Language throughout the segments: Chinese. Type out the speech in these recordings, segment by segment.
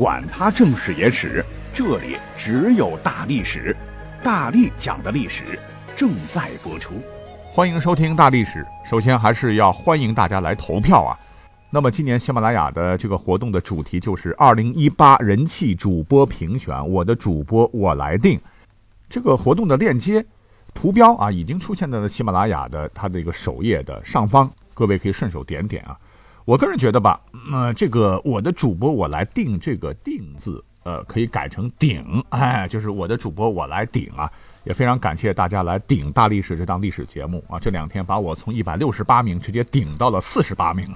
管他正史野史。这里只有大历史，大力讲的历史正在播出，欢迎收听大历史。首先还是要欢迎大家来投票啊。那么今年喜马拉雅的这个活动的主题就是二零一八人气主播评选，我的主播我来定。这个活动的链接图标啊，已经出现在了喜马拉雅的它的一个首页的上方，各位可以顺手点点啊。我个人觉得吧，呃，这个我的主播我来定这个定字。呃，可以改成顶，哎，就是我的主播我来顶啊，也非常感谢大家来顶大历史这档历史节目啊，这两天把我从一百六十八名直接顶到了四十八名。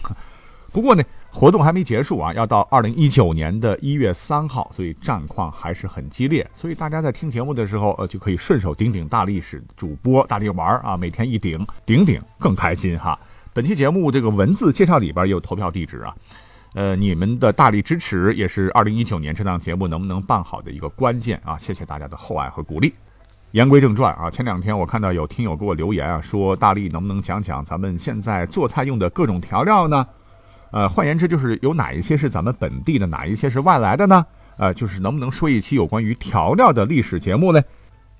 不过呢，活动还没结束啊，要到二零一九年的一月三号，所以战况还是很激烈，所以大家在听节目的时候，呃，就可以顺手顶顶大历史主播大力玩啊，每天一顶顶顶更开心哈。本期节目这个文字介绍里边有投票地址啊。呃，你们的大力支持也是二零一九年这档节目能不能办好的一个关键啊！谢谢大家的厚爱和鼓励。言归正传啊，前两天我看到有听友给我留言啊，说大力能不能讲讲咱们现在做菜用的各种调料呢？呃，换言之就是有哪一些是咱们本地的，哪一些是外来的呢？呃，就是能不能说一期有关于调料的历史节目呢？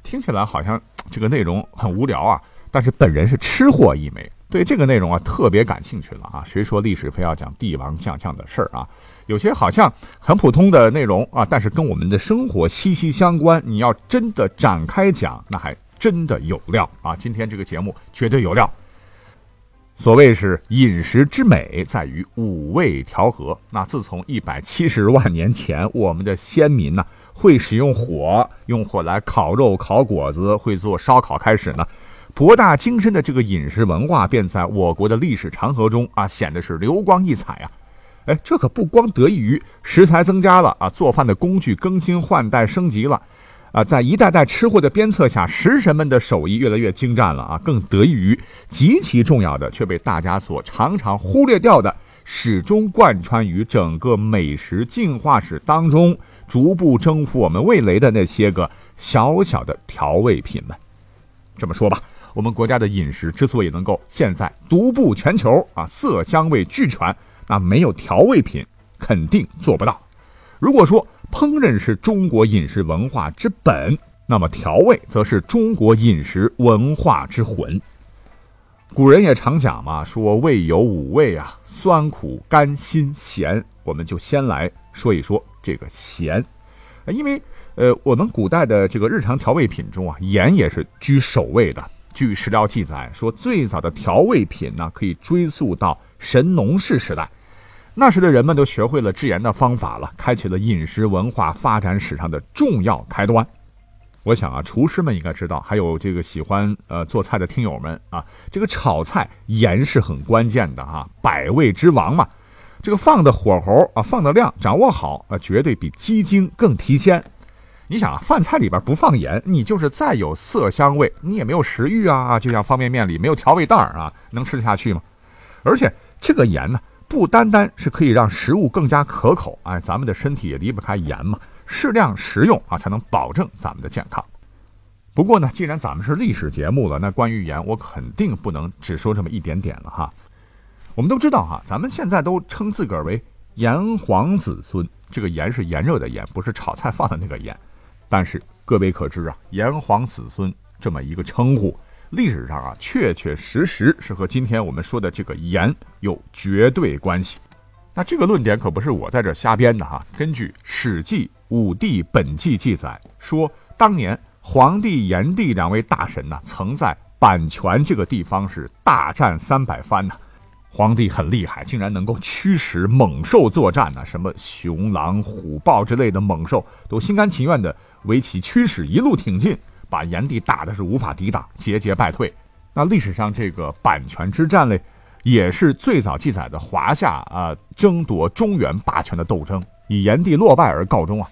听起来好像这个内容很无聊啊，但是本人是吃货一枚。对这个内容啊特别感兴趣了啊！谁说历史非要讲帝王将相的事儿啊？有些好像很普通的内容啊，但是跟我们的生活息息相关。你要真的展开讲，那还真的有料啊！今天这个节目绝对有料。所谓是饮食之美在于五味调和。那自从一百七十万年前，我们的先民呢会使用火，用火来烤肉、烤果子，会做烧烤开始呢。博大精深的这个饮食文化，便在我国的历史长河中啊，显得是流光溢彩啊！哎，这可不光得益于食材增加了啊，做饭的工具更新换代升级了啊，在一代代吃货的鞭策下，食神们的手艺越来越精湛了啊，更得益于极其重要的却被大家所常常忽略掉的，始终贯穿于整个美食进化史当中，逐步征服我们味蕾的那些个小小的调味品们。这么说吧。我们国家的饮食之所以能够现在独步全球啊，色香味俱全，那没有调味品肯定做不到。如果说烹饪是中国饮食文化之本，那么调味则是中国饮食文化之魂。古人也常讲嘛，说味有五味啊，酸、苦、甘、辛、咸。我们就先来说一说这个咸，因为呃，我们古代的这个日常调味品中啊，盐也是居首位的。据史料记载说，最早的调味品呢，可以追溯到神农氏时代。那时的人们都学会了制盐的方法了，开启了饮食文化发展史上的重要开端。我想啊，厨师们应该知道，还有这个喜欢呃做菜的听友们啊，这个炒菜盐是很关键的哈，百味之王嘛。这个放的火候啊，放的量掌握好啊，绝对比鸡精更提鲜。你想啊，饭菜里边不放盐，你就是再有色香味，你也没有食欲啊。就像方便面里没有调味袋啊，能吃得下去吗？而且这个盐呢，不单单是可以让食物更加可口，哎，咱们的身体也离不开盐嘛。适量食用啊，才能保证咱们的健康。不过呢，既然咱们是历史节目了，那关于盐，我肯定不能只说这么一点点了哈。我们都知道哈，咱们现在都称自个儿为炎黄子孙，这个炎是炎热的炎，不是炒菜放的那个盐。但是各位可知啊，炎黄子孙这么一个称呼，历史上啊确确实实是和今天我们说的这个炎有绝对关系。那这个论点可不是我在这瞎编的哈。根据《史记·武帝本纪》记载说，当年黄帝、炎帝两位大神呢，曾在阪泉这个地方是大战三百番呢。皇帝很厉害，竟然能够驱使猛兽作战呢，什么熊狼、虎豹之类的猛兽都心甘情愿的为其驱使，一路挺进，把炎帝打的是无法抵挡，节节败退。那历史上这个阪泉之战嘞，也是最早记载的华夏啊争夺中原霸权的斗争，以炎帝落败而告终啊。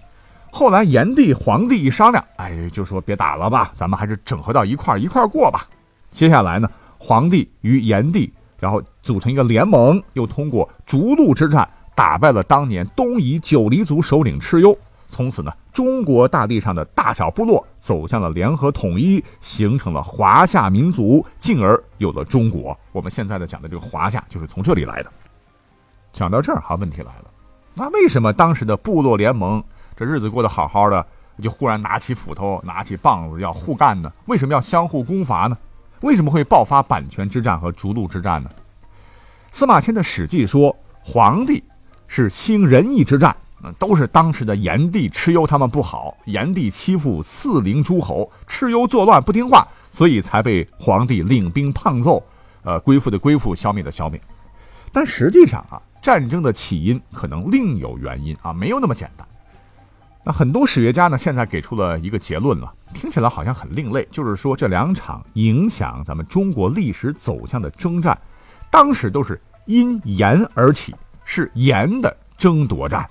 后来炎帝、黄帝一商量，哎，就说别打了吧，咱们还是整合到一块儿一块儿过吧。接下来呢，黄帝与炎帝，然后组成一个联盟，又通过逐鹿之战打败了当年东夷九黎族首领蚩尤。从此呢，中国大地上的大小部落走向了联合统一，形成了华夏民族，进而有了中国。我们现在的讲的这个华夏，就是从这里来的。讲到这儿哈，问题来了，那为什么当时的部落联盟？这日子过得好好的，就忽然拿起斧头、拿起棒子要互干呢？为什么要相互攻伐呢？为什么会爆发阪泉之战和逐鹿之战呢？司马迁的《史记》说，皇帝是兴仁义之战，都是当时的炎帝、蚩尤他们不好，炎帝欺负四陵诸侯，蚩尤作乱不听话，所以才被皇帝领兵胖揍，呃，归附的归附，消灭的消灭。但实际上啊，战争的起因可能另有原因啊，没有那么简单。那很多史学家呢，现在给出了一个结论了，听起来好像很另类，就是说这两场影响咱们中国历史走向的征战，当时都是因炎而起，是炎的争夺战，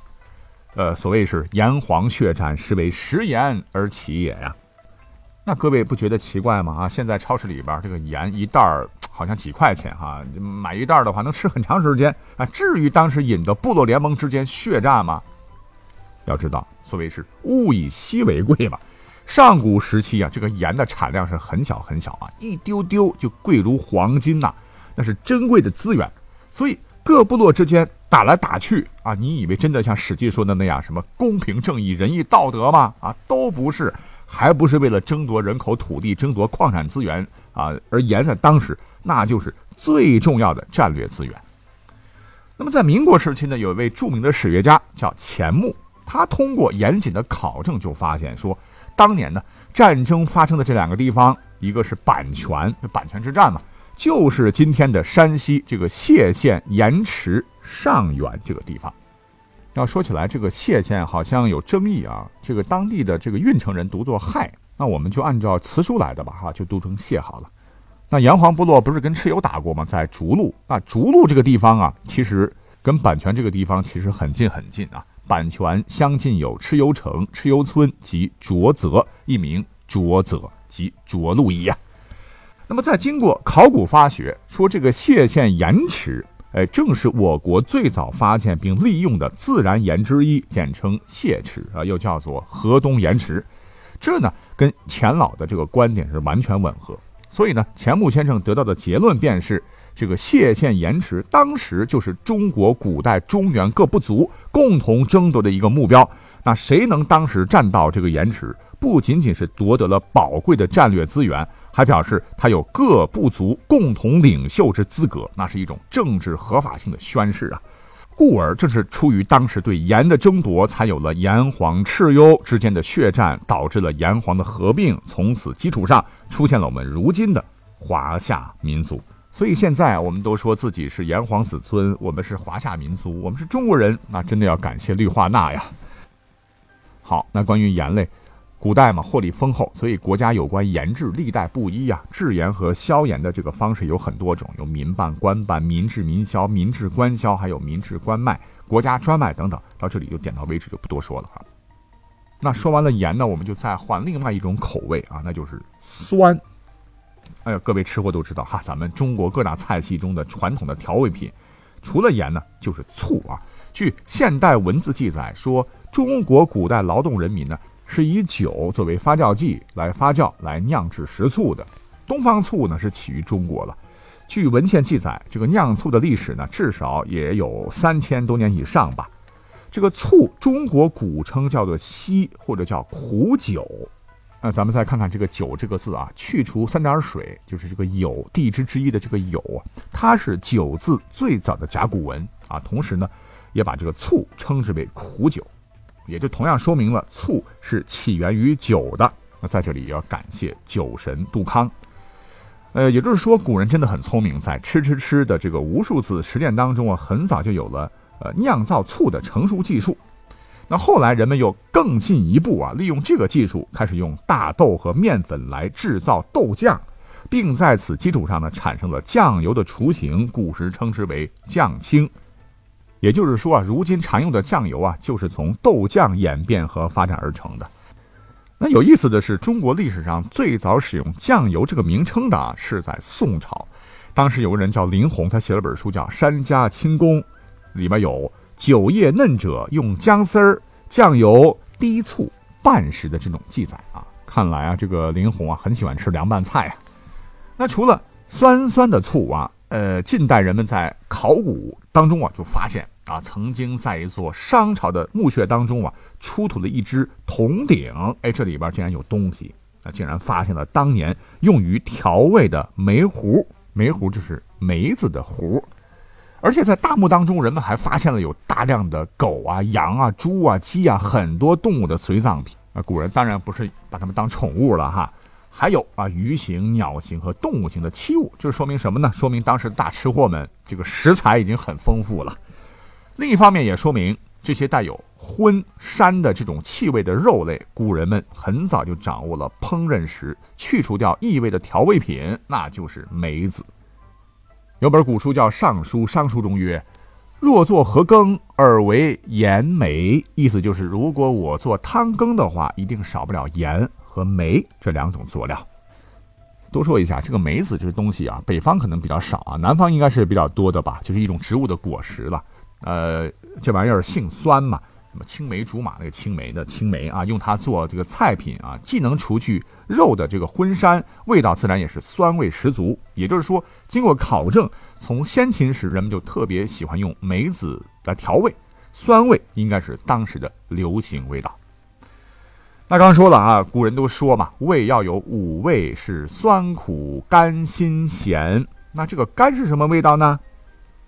呃，所谓是炎黄血战，是为食盐而起也呀。那各位不觉得奇怪吗？啊，现在超市里边这个盐一袋儿好像几块钱哈，买一袋的话能吃很长时间啊，至于当时引的部落联盟之间血战吗？要知道，所谓是物以稀为贵嘛。上古时期啊，这个盐的产量是很小很小啊，一丢丢就贵如黄金呐，那是珍贵的资源。所以各部落之间打来打去啊，你以为真的像《史记》说的那样，什么公平正义、仁义道德吗？啊，都不是，还不是为了争夺人口、土地、争夺矿产资源啊。而盐在当时那就是最重要的战略资源。那么在民国时期呢，有一位著名的史学家叫钱穆。他通过严谨的考证，就发现说，当年呢战争发生的这两个地方，一个是阪泉，阪泉之战嘛，就是今天的山西这个谢县盐池上源这个地方。要说起来，这个谢县好像有争议啊，这个当地的这个运城人读作亥，那我们就按照词书来的吧，哈，就读成谢好了。那炎黄部落不是跟蚩尤打过吗？在逐鹿，那逐鹿这个地方啊，其实跟阪泉这个地方其实很近很近啊。阪泉相近有蚩尤城、蚩尤村及卓泽，一名卓泽及卓鹿邑呀。那么，在经过考古发掘，说这个谢县盐池，哎，正是我国最早发现并利用的自然盐之一，简称谢池啊，又叫做河东盐池。这呢，跟钱老的这个观点是完全吻合。所以呢，钱穆先生得到的结论便是。这个谢县盐池当时就是中国古代中原各部族共同争夺的一个目标。那谁能当时占到这个盐池，不仅仅是夺得了宝贵的战略资源，还表示他有各部族共同领袖之资格，那是一种政治合法性的宣誓啊。故而正是出于当时对盐的争夺，才有了炎黄蚩尤之间的血战，导致了炎黄的合并。从此基础上，出现了我们如今的华夏民族。所以现在我们都说自己是炎黄子孙，我们是华夏民族，我们是中国人，那真的要感谢氯化钠呀。好，那关于盐类，古代嘛获利丰厚，所以国家有关盐制历代不一呀，制盐和销盐的这个方式有很多种，有民办、官办、民制、民销、民制、官销，还有民制、官卖、国家专卖等等。到这里就点到为止，就不多说了哈。那说完了盐呢，我们就再换另外一种口味啊，那就是酸。哎呀，各位吃货都知道哈，咱们中国各大菜系中的传统的调味品，除了盐呢，就是醋啊。据现代文字记载说，中国古代劳动人民呢是以酒作为发酵剂来发酵来酿制食醋的。东方醋呢是起于中国了。据文献记载，这个酿醋的历史呢至少也有三千多年以上吧。这个醋，中国古称叫做稀或者叫苦酒。那咱们再看看这个“酒”这个字啊，去除三点水，就是这个“酉”地支之一的这个“酉”，它是“酒”字最早的甲骨文啊。同时呢，也把这个醋称之为苦酒，也就同样说明了醋是起源于酒的。那在这里要感谢酒神杜康。呃，也就是说，古人真的很聪明，在吃吃吃的这个无数次实践当中啊，很早就有了呃酿造醋的成熟技术。那后来人们又更进一步啊，利用这个技术，开始用大豆和面粉来制造豆酱，并在此基础上呢，产生了酱油的雏形，古时称之为酱青。也就是说啊，如今常用的酱油啊，就是从豆酱演变和发展而成的。那有意思的是，中国历史上最早使用酱油这个名称的啊，是在宋朝。当时有个人叫林洪，他写了本书叫《山家清宫》，里面有“酒叶嫩者用姜丝儿、酱油、低醋拌食”的这种记载啊。看来啊，这个林洪啊，很喜欢吃凉拌菜啊。那除了酸酸的醋啊。呃，近代人们在考古当中啊，就发现啊，曾经在一座商朝的墓穴当中啊，出土了一只铜鼎。哎，这里边竟然有东西，啊竟然发现了当年用于调味的梅壶。梅壶就是梅子的壶。而且在大墓当中，人们还发现了有大量的狗啊、羊啊、猪啊、鸡啊，很多动物的随葬品。啊，古人当然不是把它们当宠物了哈。还有啊，鱼形、鸟形和动物形的器物，这说明什么呢？说明当时大吃货们这个食材已经很丰富了。另一方面也说明这些带有荤膻的这种气味的肉类，古人们很早就掌握了烹饪时去除掉异味的调味品，那就是梅子。有本古书叫《尚书》，尚书中曰：“若作何羹，而为盐梅。”意思就是，如果我做汤羹的话，一定少不了盐。和梅这两种佐料，多说一下，这个梅子这个东西啊，北方可能比较少啊，南方应该是比较多的吧，就是一种植物的果实了。呃，这玩意儿性酸嘛，什么青梅竹马那个青梅的青梅啊，用它做这个菜品啊，既能除去肉的这个荤膻，味道自然也是酸味十足。也就是说，经过考证，从先秦时人们就特别喜欢用梅子来调味，酸味应该是当时的流行味道。那刚说了啊，古人都说嘛，味要有五味，是酸、苦、甘、辛、咸。那这个甘是什么味道呢？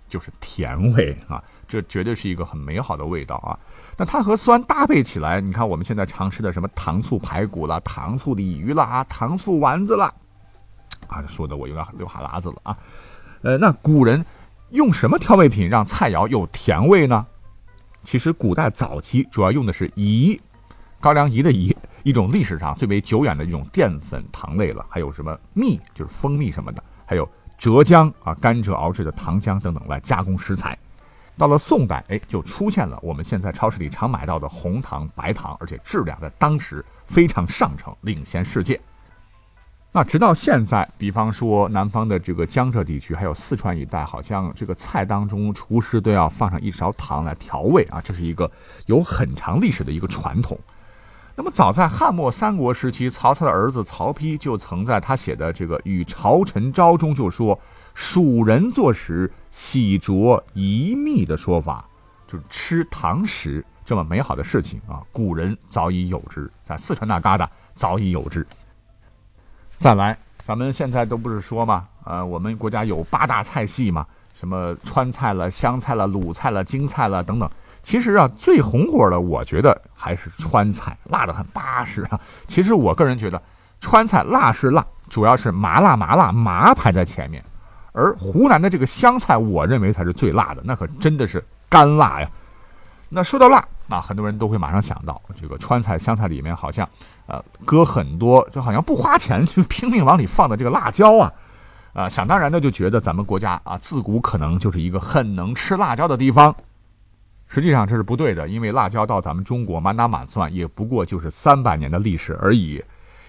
就是甜味啊，这绝对是一个很美好的味道啊。那它和酸搭配起来，你看我们现在常吃的什么糖醋排骨啦、糖醋鲤鱼啦、糖醋丸子啦，啊，说的我有点流哈喇子了啊。呃，那古人用什么调味品让菜肴有甜味呢？其实古代早期主要用的是饴。高粱饴的饴，一种历史上最为久远的一种淀粉糖类了。还有什么蜜，就是蜂蜜什么的，还有浙江啊，甘蔗熬制的糖浆等等来加工食材。到了宋代，哎，就出现了我们现在超市里常买到的红糖、白糖，而且质量在当时非常上乘，领先世界。那直到现在，比方说南方的这个江浙地区，还有四川一带，好像这个菜当中厨师都要放上一勺糖来调味啊，这是一个有很长历史的一个传统。那么，早在汉末三国时期，曹操的儿子曹丕就曾在他写的这个《与朝臣昭》中就说：“蜀人做食，喜着一蜜的说法，就是吃糖食这么美好的事情啊，古人早已有之，在四川那旮瘩早已有之。再来，咱们现在都不是说嘛，呃，我们国家有八大菜系嘛，什么川菜了、湘菜了、鲁菜了、京菜了等等。其实啊，最红火的，我觉得还是川菜，辣的很巴适啊。其实我个人觉得，川菜辣是辣，主要是麻辣麻辣麻排在前面，而湖南的这个湘菜，我认为才是最辣的，那可真的是干辣呀。那说到辣啊，很多人都会马上想到这个川菜、湘菜里面好像，呃，搁很多，就好像不花钱就拼命往里放的这个辣椒啊，啊，想当然的就觉得咱们国家啊，自古可能就是一个很能吃辣椒的地方。实际上这是不对的，因为辣椒到咱们中国满打满算也不过就是三百年的历史而已。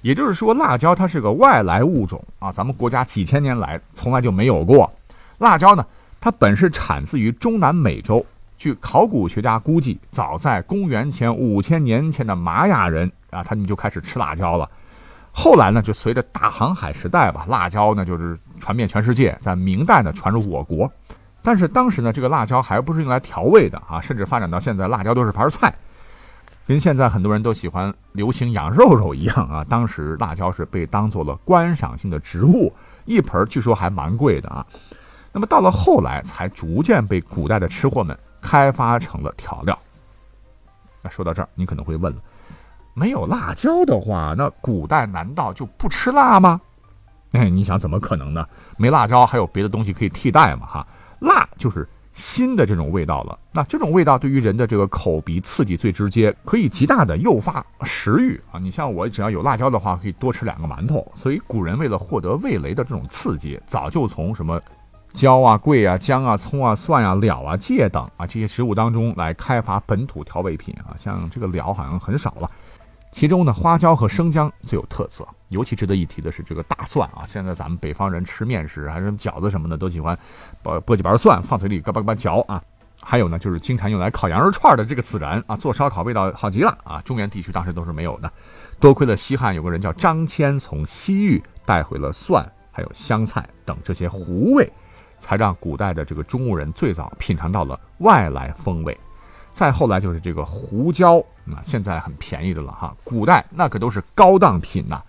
也就是说，辣椒它是个外来物种啊，咱们国家几千年来从来就没有过。辣椒呢，它本是产自于中南美洲。据考古学家估计，早在公元前五千年前的玛雅人啊，他们就开始吃辣椒了。后来呢，就随着大航海时代吧，辣椒呢就是传遍全世界，在明代呢传入我国。但是当时呢，这个辣椒还不是用来调味的啊，甚至发展到现在，辣椒都是盘菜，跟现在很多人都喜欢流行养肉肉一样啊。当时辣椒是被当做了观赏性的植物，一盆据说还蛮贵的啊。那么到了后来，才逐渐被古代的吃货们开发成了调料。那说到这儿，你可能会问了：没有辣椒的话，那古代难道就不吃辣吗？哎，你想怎么可能呢？没辣椒还有别的东西可以替代嘛？哈。辣就是新的这种味道了，那这种味道对于人的这个口鼻刺激最直接，可以极大的诱发食欲啊！你像我只要有辣椒的话，可以多吃两个馒头。所以古人为了获得味蕾的这种刺激，早就从什么椒啊、桂啊、姜啊、葱啊、蒜啊、料啊、芥等啊这些食物当中来开发本土调味品啊，像这个料好像很少了。其中呢，花椒和生姜最有特色。尤其值得一提的是这个大蒜啊，现在咱们北方人吃面食还是饺子什么的，都喜欢把剥几瓣蒜放嘴里嘎巴嘎巴嚼啊。还有呢，就是经常用来烤羊肉串的这个孜然啊，做烧烤味道好极了啊。中原地区当时都是没有的，多亏了西汉有个人叫张骞从西域带回了蒜，还有香菜等这些胡味，才让古代的这个中国人最早品尝到了外来风味。再后来就是这个胡椒，啊，现在很便宜的了哈。古代那可都是高档品呐，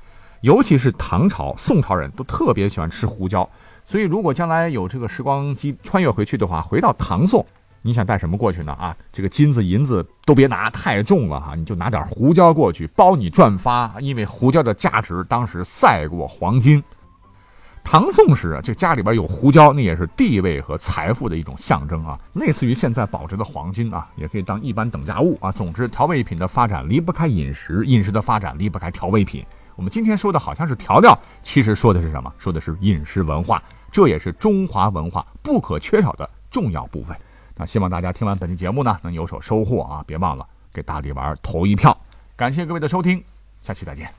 尤其是唐朝、宋朝人都特别喜欢吃胡椒。所以如果将来有这个时光机穿越回去的话，回到唐宋，你想带什么过去呢？啊，这个金子银子都别拿，太重了哈，你就拿点胡椒过去，包你赚发。因为胡椒的价值当时赛过黄金。唐宋时啊，这家里边有胡椒，那也是地位和财富的一种象征啊，类似于现在保值的黄金啊，也可以当一般等价物啊。总之，调味品的发展离不开饮食，饮食的发展离不开调味品。我们今天说的好像是调料，其实说的是什么？说的是饮食文化，这也是中华文化不可缺少的重要部分。那希望大家听完本期节目呢，能有所收获啊！别忘了给大力丸投一票。感谢各位的收听，下期再见。